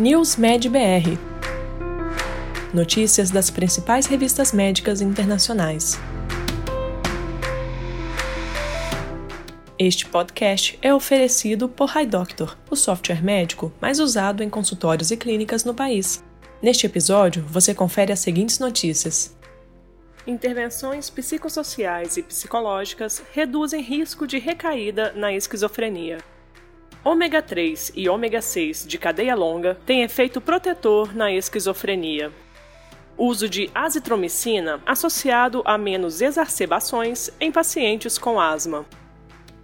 News Med BR. Notícias das principais revistas médicas internacionais. Este podcast é oferecido por HiDoctor, o software médico mais usado em consultórios e clínicas no país. Neste episódio, você confere as seguintes notícias. Intervenções psicossociais e psicológicas reduzem risco de recaída na esquizofrenia. Ômega 3 e ômega 6 de cadeia longa têm efeito protetor na esquizofrenia. Uso de azitromicina associado a menos exacerbações em pacientes com asma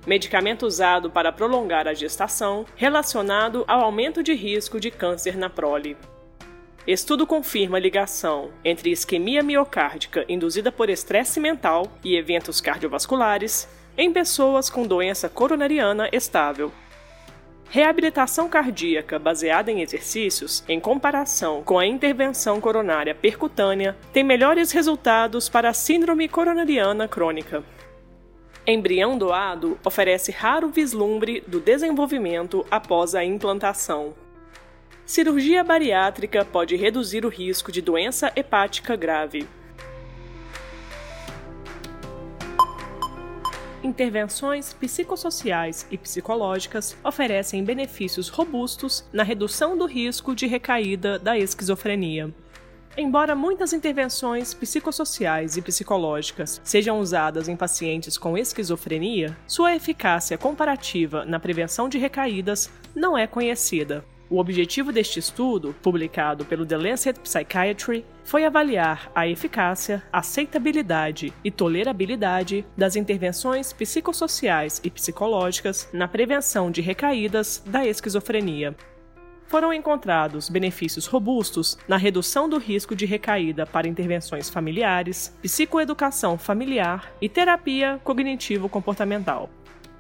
medicamento usado para prolongar a gestação, relacionado ao aumento de risco de câncer na prole. Estudo confirma a ligação entre isquemia miocárdica induzida por estresse mental e eventos cardiovasculares em pessoas com doença coronariana estável. Reabilitação cardíaca baseada em exercícios, em comparação com a intervenção coronária percutânea, tem melhores resultados para a síndrome coronariana crônica. Embrião doado oferece raro vislumbre do desenvolvimento após a implantação. Cirurgia bariátrica pode reduzir o risco de doença hepática grave. Intervenções psicossociais e psicológicas oferecem benefícios robustos na redução do risco de recaída da esquizofrenia. Embora muitas intervenções psicossociais e psicológicas sejam usadas em pacientes com esquizofrenia, sua eficácia comparativa na prevenção de recaídas não é conhecida. O objetivo deste estudo, publicado pelo The Lancet Psychiatry, foi avaliar a eficácia, aceitabilidade e tolerabilidade das intervenções psicossociais e psicológicas na prevenção de recaídas da esquizofrenia foram encontrados benefícios robustos na redução do risco de recaída para intervenções familiares, psicoeducação familiar e terapia cognitivo-comportamental.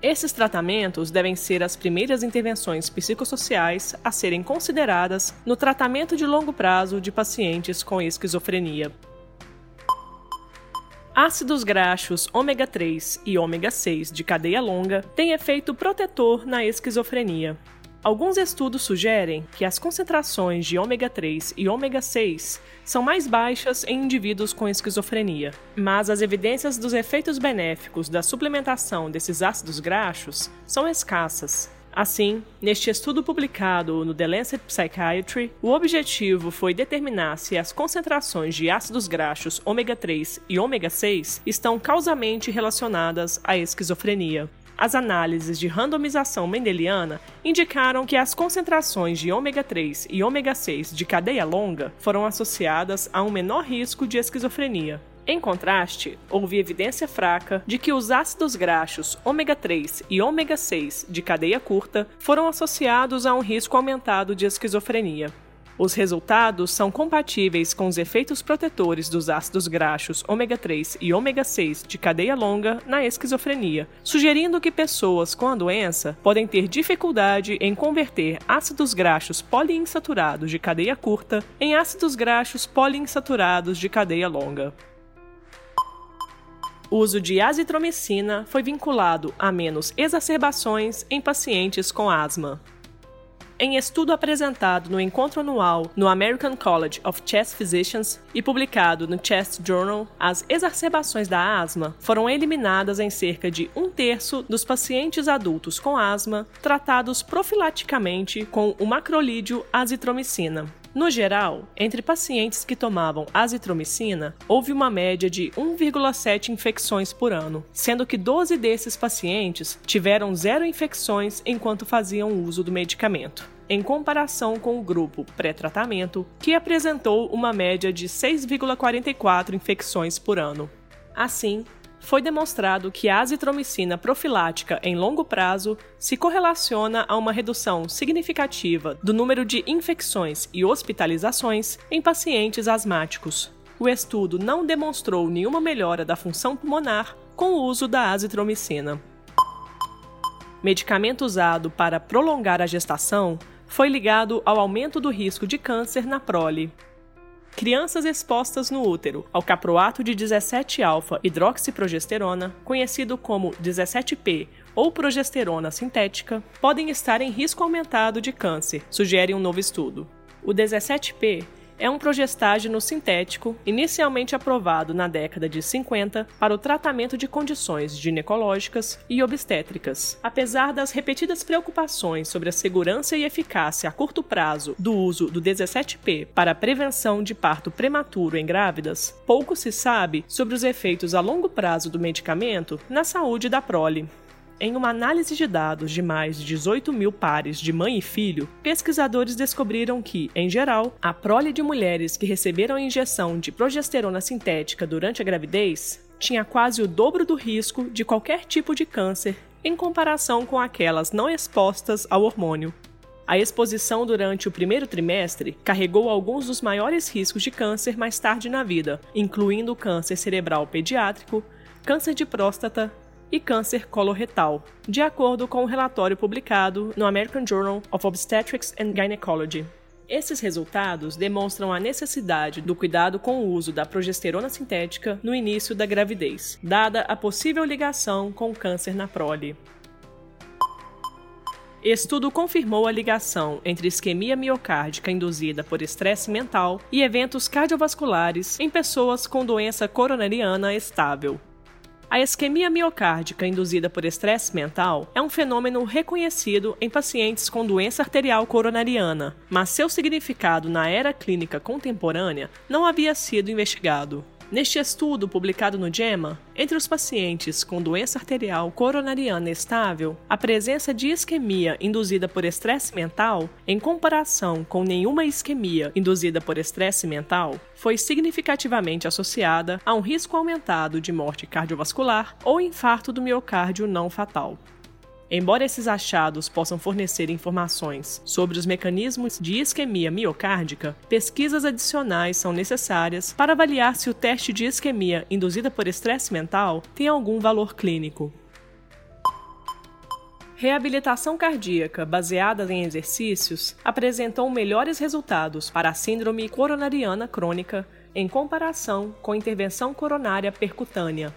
Esses tratamentos devem ser as primeiras intervenções psicossociais a serem consideradas no tratamento de longo prazo de pacientes com esquizofrenia. Ácidos graxos ômega 3 e ômega 6 de cadeia longa têm efeito protetor na esquizofrenia. Alguns estudos sugerem que as concentrações de ômega 3 e ômega 6 são mais baixas em indivíduos com esquizofrenia, mas as evidências dos efeitos benéficos da suplementação desses ácidos graxos são escassas. Assim, neste estudo publicado no The Lancet Psychiatry, o objetivo foi determinar se as concentrações de ácidos graxos ômega 3 e ômega 6 estão causamente relacionadas à esquizofrenia. As análises de randomização mendeliana indicaram que as concentrações de ômega 3 e ômega 6 de cadeia longa foram associadas a um menor risco de esquizofrenia. Em contraste, houve evidência fraca de que os ácidos graxos ômega 3 e ômega 6 de cadeia curta foram associados a um risco aumentado de esquizofrenia. Os resultados são compatíveis com os efeitos protetores dos ácidos graxos ômega 3 e ômega 6 de cadeia longa na esquizofrenia, sugerindo que pessoas com a doença podem ter dificuldade em converter ácidos graxos poliinsaturados de cadeia curta em ácidos graxos poliinsaturados de cadeia longa. O uso de azitromicina foi vinculado a menos exacerbações em pacientes com asma. Em estudo apresentado no encontro anual no American College of Chest Physicians e publicado no Chest Journal, as exacerbações da asma foram eliminadas em cerca de um terço dos pacientes adultos com asma tratados profilaticamente com o macrolídeo azitromicina. No geral, entre pacientes que tomavam azitromicina, houve uma média de 1,7 infecções por ano, sendo que 12 desses pacientes tiveram zero infecções enquanto faziam uso do medicamento em comparação com o grupo pré-tratamento, que apresentou uma média de 6,44 infecções por ano. Assim, foi demonstrado que a azitromicina profilática em longo prazo se correlaciona a uma redução significativa do número de infecções e hospitalizações em pacientes asmáticos. O estudo não demonstrou nenhuma melhora da função pulmonar com o uso da azitromicina. Medicamento usado para prolongar a gestação foi ligado ao aumento do risco de câncer na prole. Crianças expostas no útero ao caproato de 17-alfa-hidroxiprogesterona, conhecido como 17P ou progesterona sintética, podem estar em risco aumentado de câncer, sugere um novo estudo. O 17P é um progestágeno sintético inicialmente aprovado na década de 50 para o tratamento de condições ginecológicas e obstétricas. Apesar das repetidas preocupações sobre a segurança e eficácia a curto prazo do uso do 17P para a prevenção de parto prematuro em grávidas, pouco se sabe sobre os efeitos a longo prazo do medicamento na saúde da prole. Em uma análise de dados de mais de 18 mil pares de mãe e filho, pesquisadores descobriram que, em geral, a prole de mulheres que receberam a injeção de progesterona sintética durante a gravidez tinha quase o dobro do risco de qualquer tipo de câncer em comparação com aquelas não expostas ao hormônio. A exposição durante o primeiro trimestre carregou alguns dos maiores riscos de câncer mais tarde na vida, incluindo câncer cerebral pediátrico, câncer de próstata, e câncer coloretal, de acordo com um relatório publicado no American Journal of Obstetrics and Gynecology. Esses resultados demonstram a necessidade do cuidado com o uso da progesterona sintética no início da gravidez, dada a possível ligação com câncer na prole. Estudo confirmou a ligação entre isquemia miocárdica induzida por estresse mental e eventos cardiovasculares em pessoas com doença coronariana estável, a isquemia miocárdica induzida por estresse mental é um fenômeno reconhecido em pacientes com doença arterial coronariana, mas seu significado na era clínica contemporânea não havia sido investigado. Neste estudo publicado no JAMA, entre os pacientes com doença arterial coronariana estável, a presença de isquemia induzida por estresse mental, em comparação com nenhuma isquemia induzida por estresse mental, foi significativamente associada a um risco aumentado de morte cardiovascular ou infarto do miocárdio não fatal. Embora esses achados possam fornecer informações sobre os mecanismos de isquemia miocárdica, pesquisas adicionais são necessárias para avaliar se o teste de isquemia induzida por estresse mental tem algum valor clínico. Reabilitação cardíaca baseada em exercícios apresentou melhores resultados para a síndrome coronariana crônica em comparação com intervenção coronária percutânea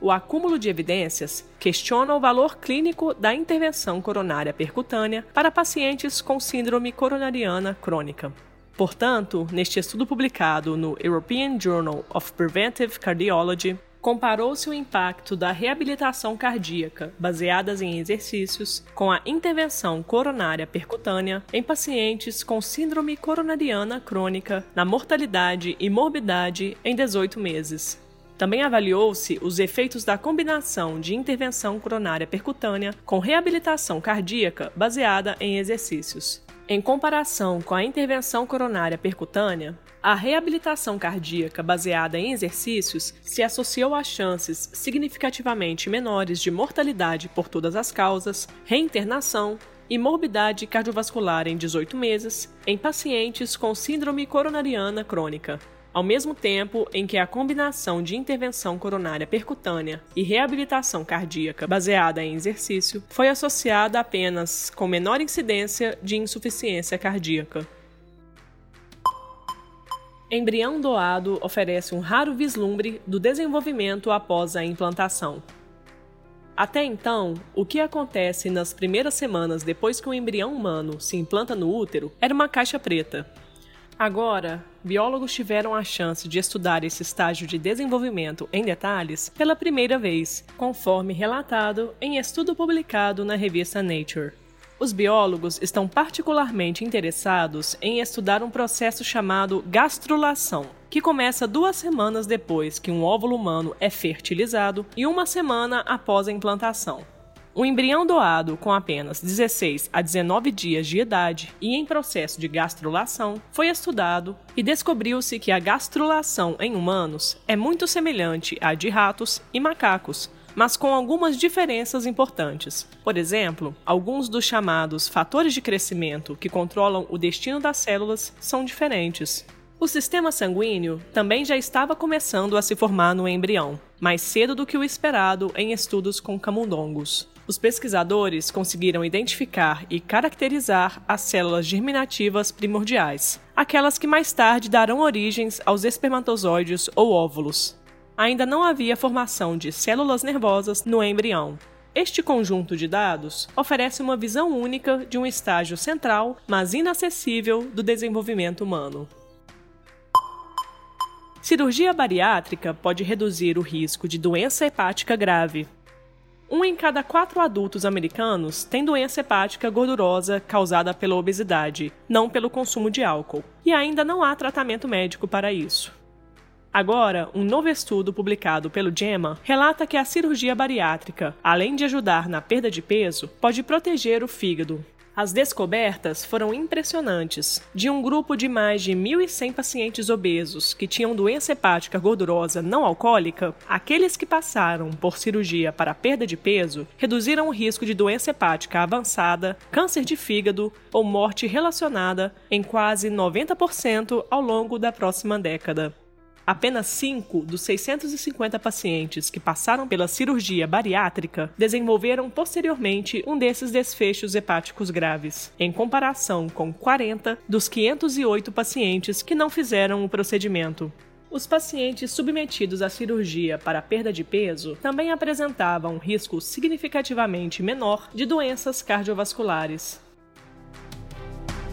o acúmulo de evidências questiona o valor clínico da intervenção coronária percutânea para pacientes com síndrome coronariana crônica. Portanto, neste estudo publicado no European Journal of Preventive Cardiology, comparou-se o impacto da reabilitação cardíaca baseadas em exercícios com a intervenção coronária percutânea em pacientes com síndrome coronariana crônica na mortalidade e morbidade em 18 meses. Também avaliou-se os efeitos da combinação de intervenção coronária percutânea com reabilitação cardíaca baseada em exercícios. Em comparação com a intervenção coronária percutânea, a reabilitação cardíaca baseada em exercícios se associou a chances significativamente menores de mortalidade por todas as causas, reinternação e morbidade cardiovascular em 18 meses em pacientes com síndrome coronariana crônica ao mesmo tempo em que a combinação de intervenção coronária percutânea e reabilitação cardíaca baseada em exercício foi associada apenas com menor incidência de insuficiência cardíaca. Embrião doado oferece um raro vislumbre do desenvolvimento após a implantação. Até então, o que acontece nas primeiras semanas depois que o embrião humano se implanta no útero era uma caixa preta, Agora, biólogos tiveram a chance de estudar esse estágio de desenvolvimento em detalhes pela primeira vez, conforme relatado em estudo publicado na revista Nature. Os biólogos estão particularmente interessados em estudar um processo chamado gastrulação, que começa duas semanas depois que um óvulo humano é fertilizado e uma semana após a implantação. O embrião doado com apenas 16 a 19 dias de idade e em processo de gastrulação foi estudado e descobriu-se que a gastrulação em humanos é muito semelhante à de ratos e macacos, mas com algumas diferenças importantes. Por exemplo, alguns dos chamados fatores de crescimento que controlam o destino das células são diferentes. O sistema sanguíneo também já estava começando a se formar no embrião, mais cedo do que o esperado em estudos com camundongos os pesquisadores conseguiram identificar e caracterizar as células germinativas primordiais, aquelas que mais tarde darão origens aos espermatozoides ou óvulos. Ainda não havia formação de células nervosas no embrião. Este conjunto de dados oferece uma visão única de um estágio central, mas inacessível, do desenvolvimento humano. Cirurgia bariátrica pode reduzir o risco de doença hepática grave. Um em cada quatro adultos americanos tem doença hepática gordurosa causada pela obesidade, não pelo consumo de álcool, e ainda não há tratamento médico para isso. Agora, um novo estudo publicado pelo JAMA relata que a cirurgia bariátrica, além de ajudar na perda de peso, pode proteger o fígado, as descobertas foram impressionantes. De um grupo de mais de 1.100 pacientes obesos que tinham doença hepática gordurosa não alcoólica, aqueles que passaram por cirurgia para perda de peso reduziram o risco de doença hepática avançada, câncer de fígado ou morte relacionada em quase 90% ao longo da próxima década. Apenas 5 dos 650 pacientes que passaram pela cirurgia bariátrica desenvolveram posteriormente um desses desfechos hepáticos graves, em comparação com 40 dos 508 pacientes que não fizeram o procedimento. Os pacientes submetidos à cirurgia para perda de peso também apresentavam um risco significativamente menor de doenças cardiovasculares.